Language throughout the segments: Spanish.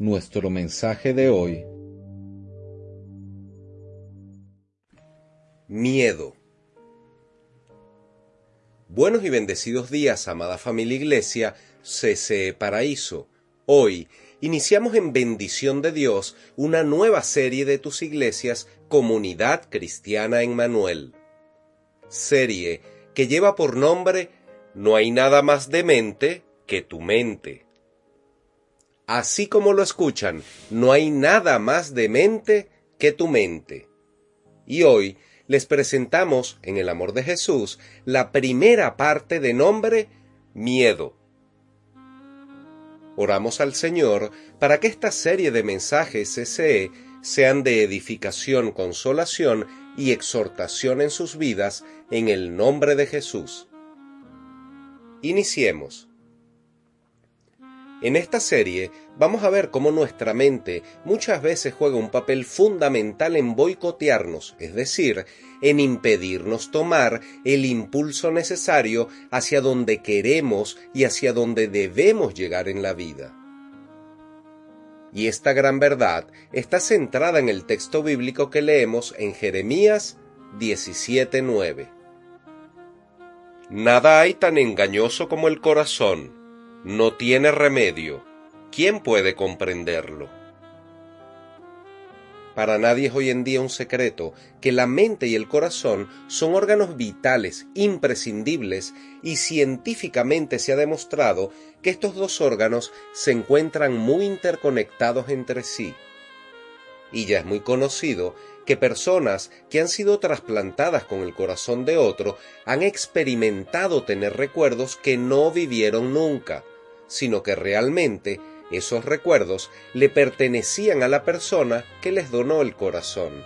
Nuestro mensaje de hoy Miedo. Buenos y bendecidos días, amada familia Iglesia, CCE Paraíso. Hoy iniciamos en bendición de Dios una nueva serie de tus iglesias Comunidad Cristiana en Manuel. Serie que lleva por nombre No hay nada más demente que tu mente. Así como lo escuchan, no hay nada más demente que tu mente. Y hoy les presentamos en el amor de Jesús la primera parte de nombre miedo. Oramos al Señor para que esta serie de mensajes CCE sean de edificación, consolación y exhortación en sus vidas en el nombre de Jesús. Iniciemos. En esta serie vamos a ver cómo nuestra mente muchas veces juega un papel fundamental en boicotearnos, es decir, en impedirnos tomar el impulso necesario hacia donde queremos y hacia donde debemos llegar en la vida. Y esta gran verdad está centrada en el texto bíblico que leemos en Jeremías 17:9. Nada hay tan engañoso como el corazón no tiene remedio. ¿Quién puede comprenderlo? Para nadie es hoy en día un secreto que la mente y el corazón son órganos vitales, imprescindibles, y científicamente se ha demostrado que estos dos órganos se encuentran muy interconectados entre sí. Y ya es muy conocido que personas que han sido trasplantadas con el corazón de otro han experimentado tener recuerdos que no vivieron nunca, sino que realmente esos recuerdos le pertenecían a la persona que les donó el corazón.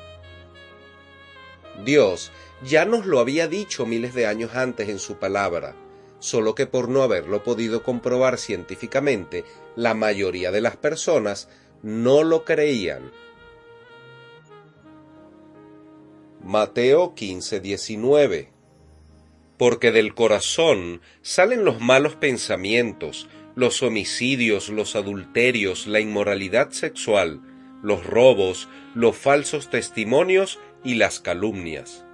Dios ya nos lo había dicho miles de años antes en su palabra, solo que por no haberlo podido comprobar científicamente, la mayoría de las personas no lo creían. Mateo 15:19 Porque del corazón salen los malos pensamientos, los homicidios, los adulterios, la inmoralidad sexual, los robos, los falsos testimonios y las calumnias.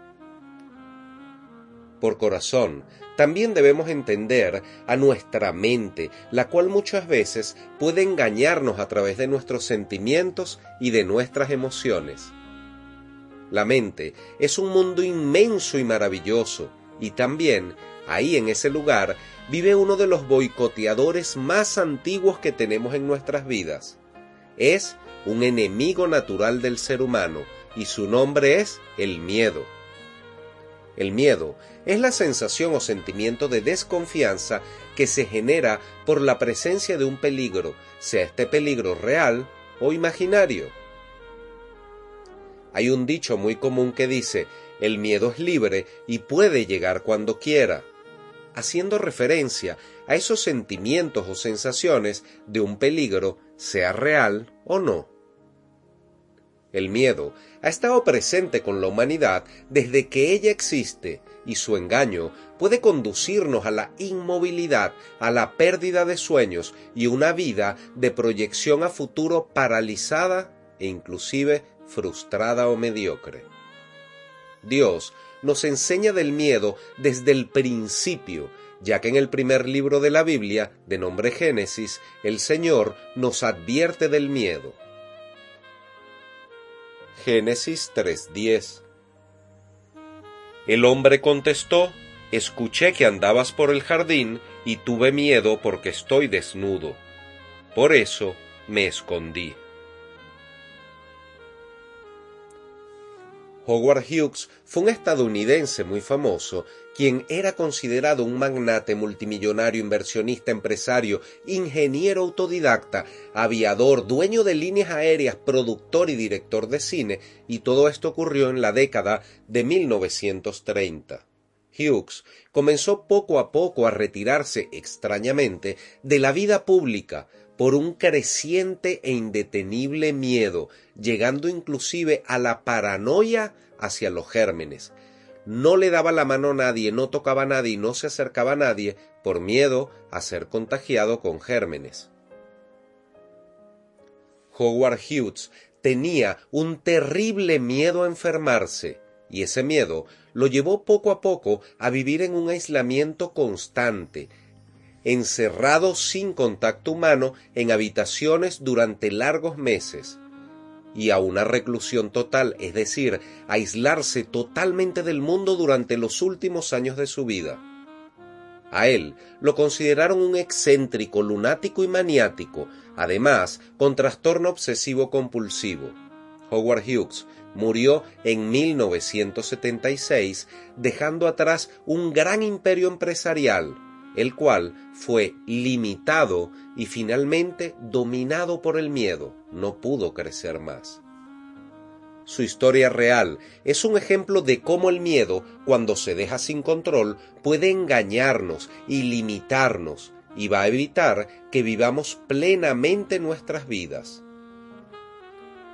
Por corazón, también debemos entender a nuestra mente, la cual muchas veces puede engañarnos a través de nuestros sentimientos y de nuestras emociones. La mente es un mundo inmenso y maravilloso, y también ahí en ese lugar vive uno de los boicoteadores más antiguos que tenemos en nuestras vidas. Es un enemigo natural del ser humano y su nombre es el miedo. El miedo es la sensación o sentimiento de desconfianza que se genera por la presencia de un peligro, sea este peligro real o imaginario. Hay un dicho muy común que dice, el miedo es libre y puede llegar cuando quiera haciendo referencia a esos sentimientos o sensaciones de un peligro, sea real o no. El miedo ha estado presente con la humanidad desde que ella existe y su engaño puede conducirnos a la inmovilidad, a la pérdida de sueños y una vida de proyección a futuro paralizada e inclusive frustrada o mediocre. Dios nos enseña del miedo desde el principio, ya que en el primer libro de la Biblia, de nombre Génesis, el Señor nos advierte del miedo. Génesis 3:10 El hombre contestó, Escuché que andabas por el jardín y tuve miedo porque estoy desnudo. Por eso me escondí. Howard Hughes fue un estadounidense muy famoso, quien era considerado un magnate multimillonario, inversionista, empresario, ingeniero autodidacta, aviador, dueño de líneas aéreas, productor y director de cine, y todo esto ocurrió en la década de 1930. Hughes comenzó poco a poco a retirarse extrañamente de la vida pública, por un creciente e indetenible miedo, llegando inclusive a la paranoia hacia los gérmenes. No le daba la mano a nadie, no tocaba a nadie y no se acercaba a nadie por miedo a ser contagiado con gérmenes. Howard Hughes tenía un terrible miedo a enfermarse, y ese miedo lo llevó poco a poco a vivir en un aislamiento constante, encerrado sin contacto humano en habitaciones durante largos meses y a una reclusión total, es decir, aislarse totalmente del mundo durante los últimos años de su vida. A él lo consideraron un excéntrico, lunático y maniático, además con trastorno obsesivo compulsivo. Howard Hughes murió en 1976, dejando atrás un gran imperio empresarial, el cual fue limitado y finalmente dominado por el miedo, no pudo crecer más. Su historia real es un ejemplo de cómo el miedo, cuando se deja sin control, puede engañarnos y limitarnos y va a evitar que vivamos plenamente nuestras vidas.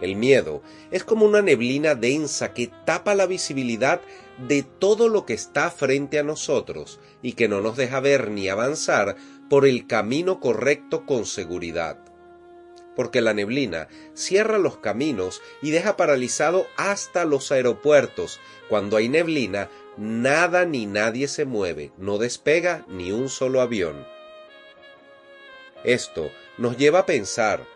El miedo es como una neblina densa que tapa la visibilidad de todo lo que está frente a nosotros y que no nos deja ver ni avanzar por el camino correcto con seguridad. Porque la neblina cierra los caminos y deja paralizado hasta los aeropuertos. Cuando hay neblina, nada ni nadie se mueve, no despega ni un solo avión. Esto nos lleva a pensar,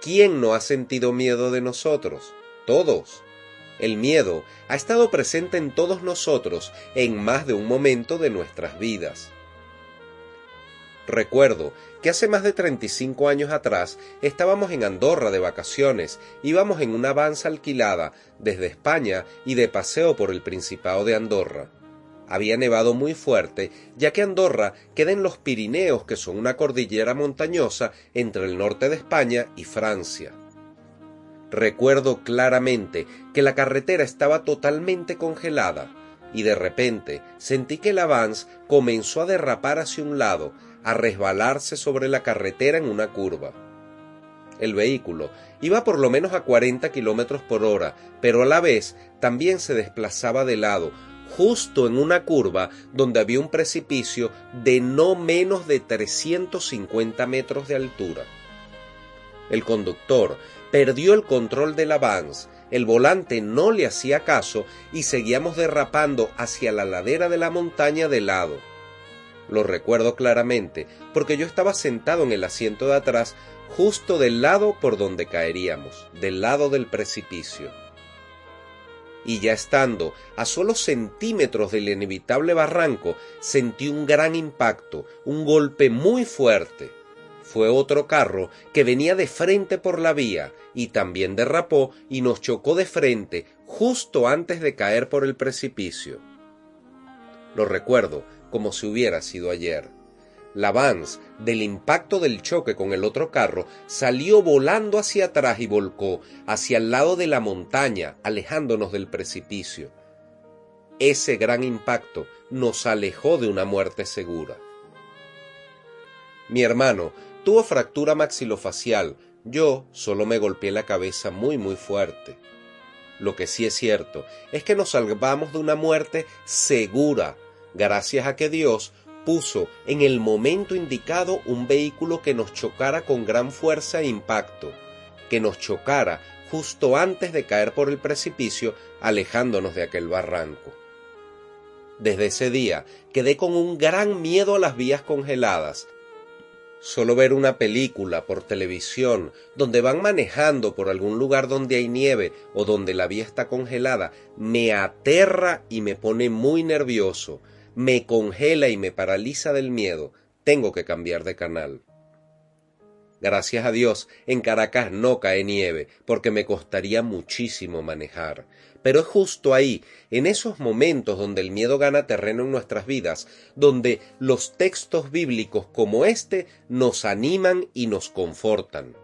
¿quién no ha sentido miedo de nosotros? Todos. El miedo ha estado presente en todos nosotros en más de un momento de nuestras vidas. Recuerdo que hace más de 35 años atrás estábamos en Andorra de vacaciones, íbamos en una avanza alquilada desde España y de paseo por el Principado de Andorra. Había nevado muy fuerte, ya que Andorra queda en los Pirineos, que son una cordillera montañosa entre el norte de España y Francia. Recuerdo claramente que la carretera estaba totalmente congelada y de repente sentí que el Avance comenzó a derrapar hacia un lado, a resbalarse sobre la carretera en una curva. El vehículo iba por lo menos a 40 kilómetros por hora, pero a la vez también se desplazaba de lado, justo en una curva donde había un precipicio de no menos de 350 metros de altura. El conductor perdió el control del avance, el volante no le hacía caso y seguíamos derrapando hacia la ladera de la montaña de lado. Lo recuerdo claramente porque yo estaba sentado en el asiento de atrás justo del lado por donde caeríamos, del lado del precipicio. Y ya estando a solo centímetros del inevitable barranco, sentí un gran impacto, un golpe muy fuerte fue otro carro que venía de frente por la vía y también derrapó y nos chocó de frente justo antes de caer por el precipicio. Lo recuerdo como si hubiera sido ayer. La Vance, del impacto del choque con el otro carro, salió volando hacia atrás y volcó hacia el lado de la montaña, alejándonos del precipicio. Ese gran impacto nos alejó de una muerte segura. Mi hermano Tuvo fractura maxilofacial, yo solo me golpeé la cabeza muy muy fuerte. Lo que sí es cierto es que nos salvamos de una muerte segura, gracias a que Dios puso en el momento indicado un vehículo que nos chocara con gran fuerza e impacto, que nos chocara justo antes de caer por el precipicio, alejándonos de aquel barranco. Desde ese día quedé con un gran miedo a las vías congeladas, Solo ver una película por televisión donde van manejando por algún lugar donde hay nieve o donde la vía está congelada me aterra y me pone muy nervioso, me congela y me paraliza del miedo. Tengo que cambiar de canal. Gracias a Dios, en Caracas no cae nieve, porque me costaría muchísimo manejar. Pero es justo ahí, en esos momentos donde el miedo gana terreno en nuestras vidas, donde los textos bíblicos como este nos animan y nos confortan.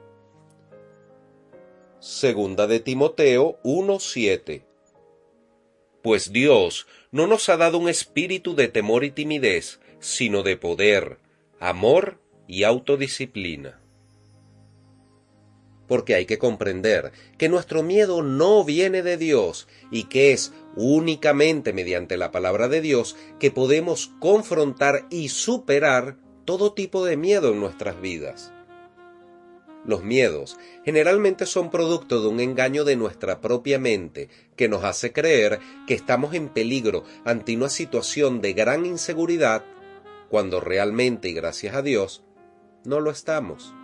Segunda de Timoteo 1:7 Pues Dios no nos ha dado un espíritu de temor y timidez, sino de poder, amor y autodisciplina porque hay que comprender que nuestro miedo no viene de Dios y que es únicamente mediante la palabra de Dios que podemos confrontar y superar todo tipo de miedo en nuestras vidas. Los miedos generalmente son producto de un engaño de nuestra propia mente que nos hace creer que estamos en peligro ante una situación de gran inseguridad cuando realmente y gracias a Dios no lo estamos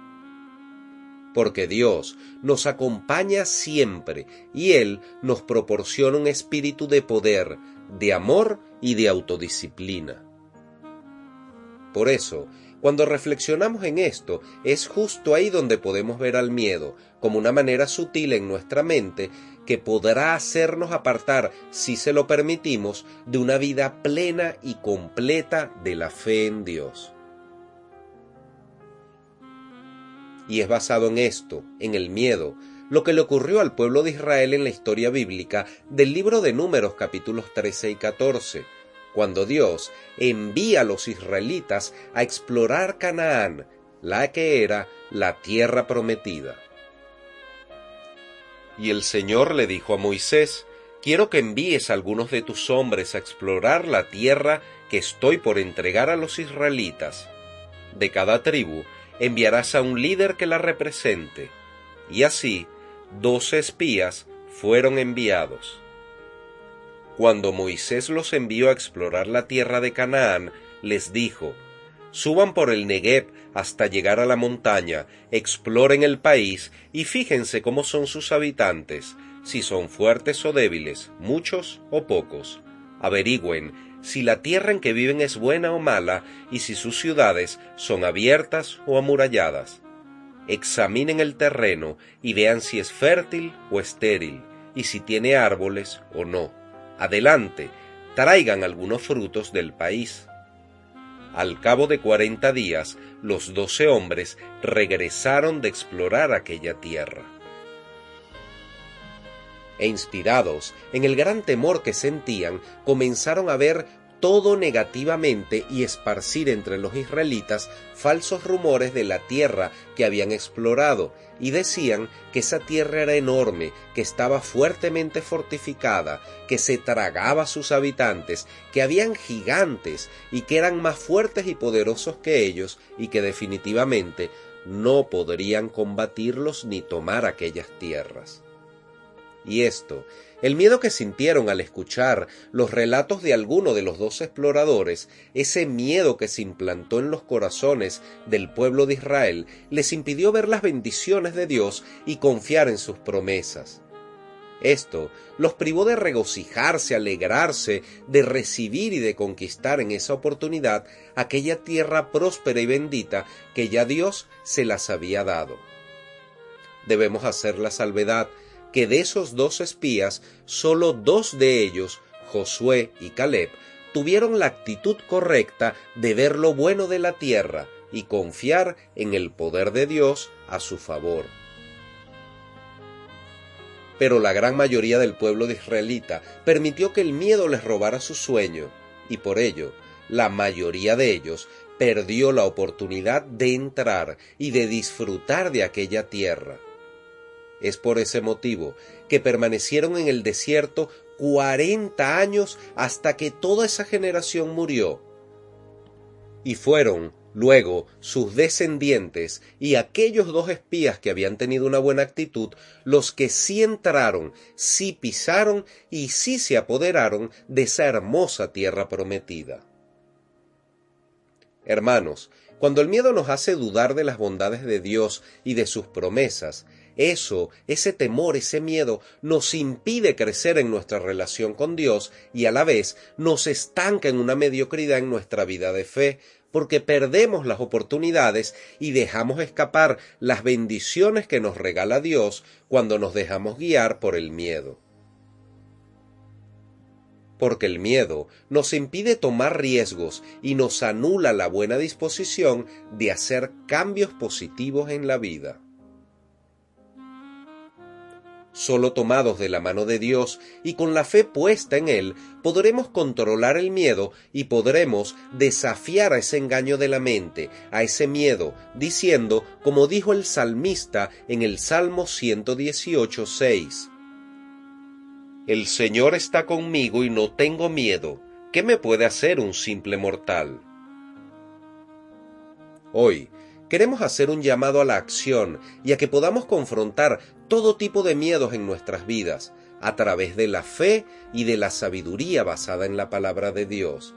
porque Dios nos acompaña siempre y Él nos proporciona un espíritu de poder, de amor y de autodisciplina. Por eso, cuando reflexionamos en esto, es justo ahí donde podemos ver al miedo como una manera sutil en nuestra mente que podrá hacernos apartar, si se lo permitimos, de una vida plena y completa de la fe en Dios. y es basado en esto, en el miedo, lo que le ocurrió al pueblo de Israel en la historia bíblica del libro de Números capítulos 13 y 14, cuando Dios envía a los israelitas a explorar Canaán, la que era la tierra prometida. Y el Señor le dijo a Moisés, Quiero que envíes a algunos de tus hombres a explorar la tierra que estoy por entregar a los israelitas. De cada tribu enviarás a un líder que la represente. Y así, doce espías fueron enviados. Cuando Moisés los envió a explorar la tierra de Canaán, les dijo, Suban por el Negev hasta llegar a la montaña, exploren el país y fíjense cómo son sus habitantes, si son fuertes o débiles, muchos o pocos. Averigüen si la tierra en que viven es buena o mala y si sus ciudades son abiertas o amuralladas. Examinen el terreno y vean si es fértil o estéril y si tiene árboles o no. Adelante, traigan algunos frutos del país. Al cabo de cuarenta días, los doce hombres regresaron de explorar aquella tierra e inspirados en el gran temor que sentían, comenzaron a ver todo negativamente y esparcir entre los israelitas falsos rumores de la tierra que habían explorado, y decían que esa tierra era enorme, que estaba fuertemente fortificada, que se tragaba a sus habitantes, que habían gigantes y que eran más fuertes y poderosos que ellos y que definitivamente no podrían combatirlos ni tomar aquellas tierras. Y esto, el miedo que sintieron al escuchar los relatos de alguno de los dos exploradores, ese miedo que se implantó en los corazones del pueblo de Israel, les impidió ver las bendiciones de Dios y confiar en sus promesas. Esto los privó de regocijarse, alegrarse, de recibir y de conquistar en esa oportunidad aquella tierra próspera y bendita que ya Dios se las había dado. Debemos hacer la salvedad que de esos dos espías, sólo dos de ellos, Josué y Caleb, tuvieron la actitud correcta de ver lo bueno de la tierra y confiar en el poder de Dios a su favor. Pero la gran mayoría del pueblo de israelita permitió que el miedo les robara su sueño, y por ello, la mayoría de ellos perdió la oportunidad de entrar y de disfrutar de aquella tierra. Es por ese motivo que permanecieron en el desierto cuarenta años hasta que toda esa generación murió. Y fueron luego sus descendientes y aquellos dos espías que habían tenido una buena actitud los que sí entraron, sí pisaron y sí se apoderaron de esa hermosa tierra prometida. Hermanos, cuando el miedo nos hace dudar de las bondades de Dios y de sus promesas, eso, ese temor, ese miedo nos impide crecer en nuestra relación con Dios y a la vez nos estanca en una mediocridad en nuestra vida de fe, porque perdemos las oportunidades y dejamos escapar las bendiciones que nos regala Dios cuando nos dejamos guiar por el miedo. Porque el miedo nos impide tomar riesgos y nos anula la buena disposición de hacer cambios positivos en la vida. Solo tomados de la mano de Dios y con la fe puesta en Él, podremos controlar el miedo y podremos desafiar a ese engaño de la mente, a ese miedo, diciendo, como dijo el salmista en el Salmo 118, 6, El Señor está conmigo y no tengo miedo. ¿Qué me puede hacer un simple mortal? Hoy, queremos hacer un llamado a la acción y a que podamos confrontar todo tipo de miedos en nuestras vidas a través de la fe y de la sabiduría basada en la palabra de Dios.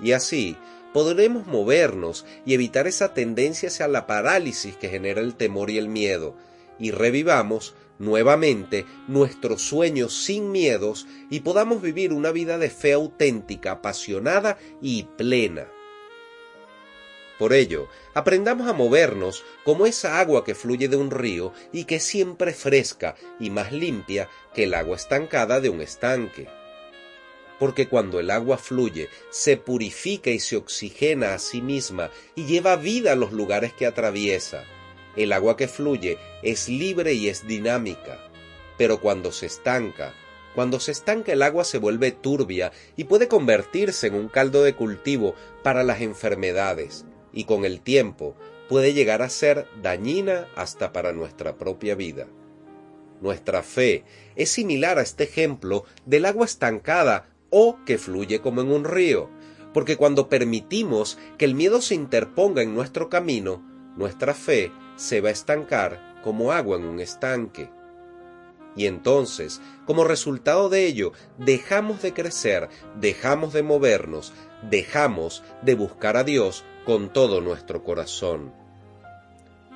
Y así podremos movernos y evitar esa tendencia hacia la parálisis que genera el temor y el miedo, y revivamos nuevamente nuestros sueños sin miedos y podamos vivir una vida de fe auténtica, apasionada y plena. Por ello, aprendamos a movernos como esa agua que fluye de un río y que siempre fresca y más limpia que el agua estancada de un estanque. Porque cuando el agua fluye, se purifica y se oxigena a sí misma y lleva vida a los lugares que atraviesa. El agua que fluye es libre y es dinámica. Pero cuando se estanca, cuando se estanca el agua se vuelve turbia y puede convertirse en un caldo de cultivo para las enfermedades, y con el tiempo puede llegar a ser dañina hasta para nuestra propia vida. Nuestra fe es similar a este ejemplo del agua estancada o que fluye como en un río, porque cuando permitimos que el miedo se interponga en nuestro camino, nuestra fe se va a estancar como agua en un estanque. Y entonces, como resultado de ello, dejamos de crecer, dejamos de movernos, dejamos de buscar a Dios con todo nuestro corazón.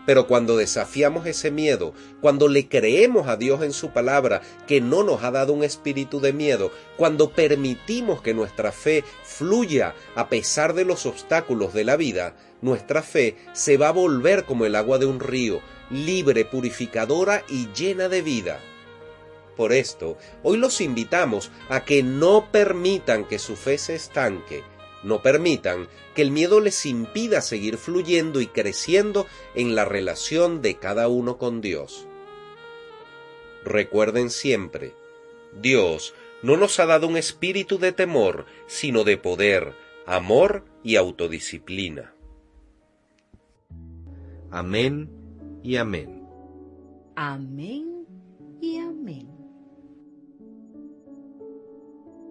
Pero cuando desafiamos ese miedo, cuando le creemos a Dios en su palabra, que no nos ha dado un espíritu de miedo, cuando permitimos que nuestra fe fluya a pesar de los obstáculos de la vida, nuestra fe se va a volver como el agua de un río, libre, purificadora y llena de vida. Por esto, hoy los invitamos a que no permitan que su fe se estanque, no permitan que el miedo les impida seguir fluyendo y creciendo en la relación de cada uno con Dios. Recuerden siempre, Dios no nos ha dado un espíritu de temor, sino de poder, amor y autodisciplina. Amén y amén. Amén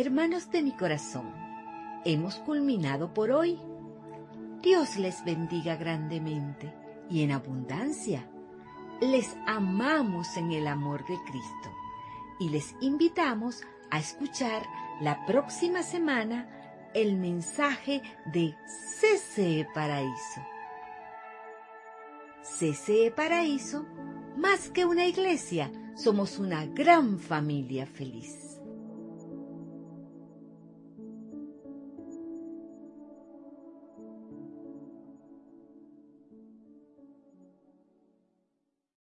Hermanos de mi corazón, hemos culminado por hoy. Dios les bendiga grandemente y en abundancia. Les amamos en el amor de Cristo y les invitamos a escuchar la próxima semana el mensaje de CCE Paraíso. CCE Paraíso, más que una iglesia, somos una gran familia feliz.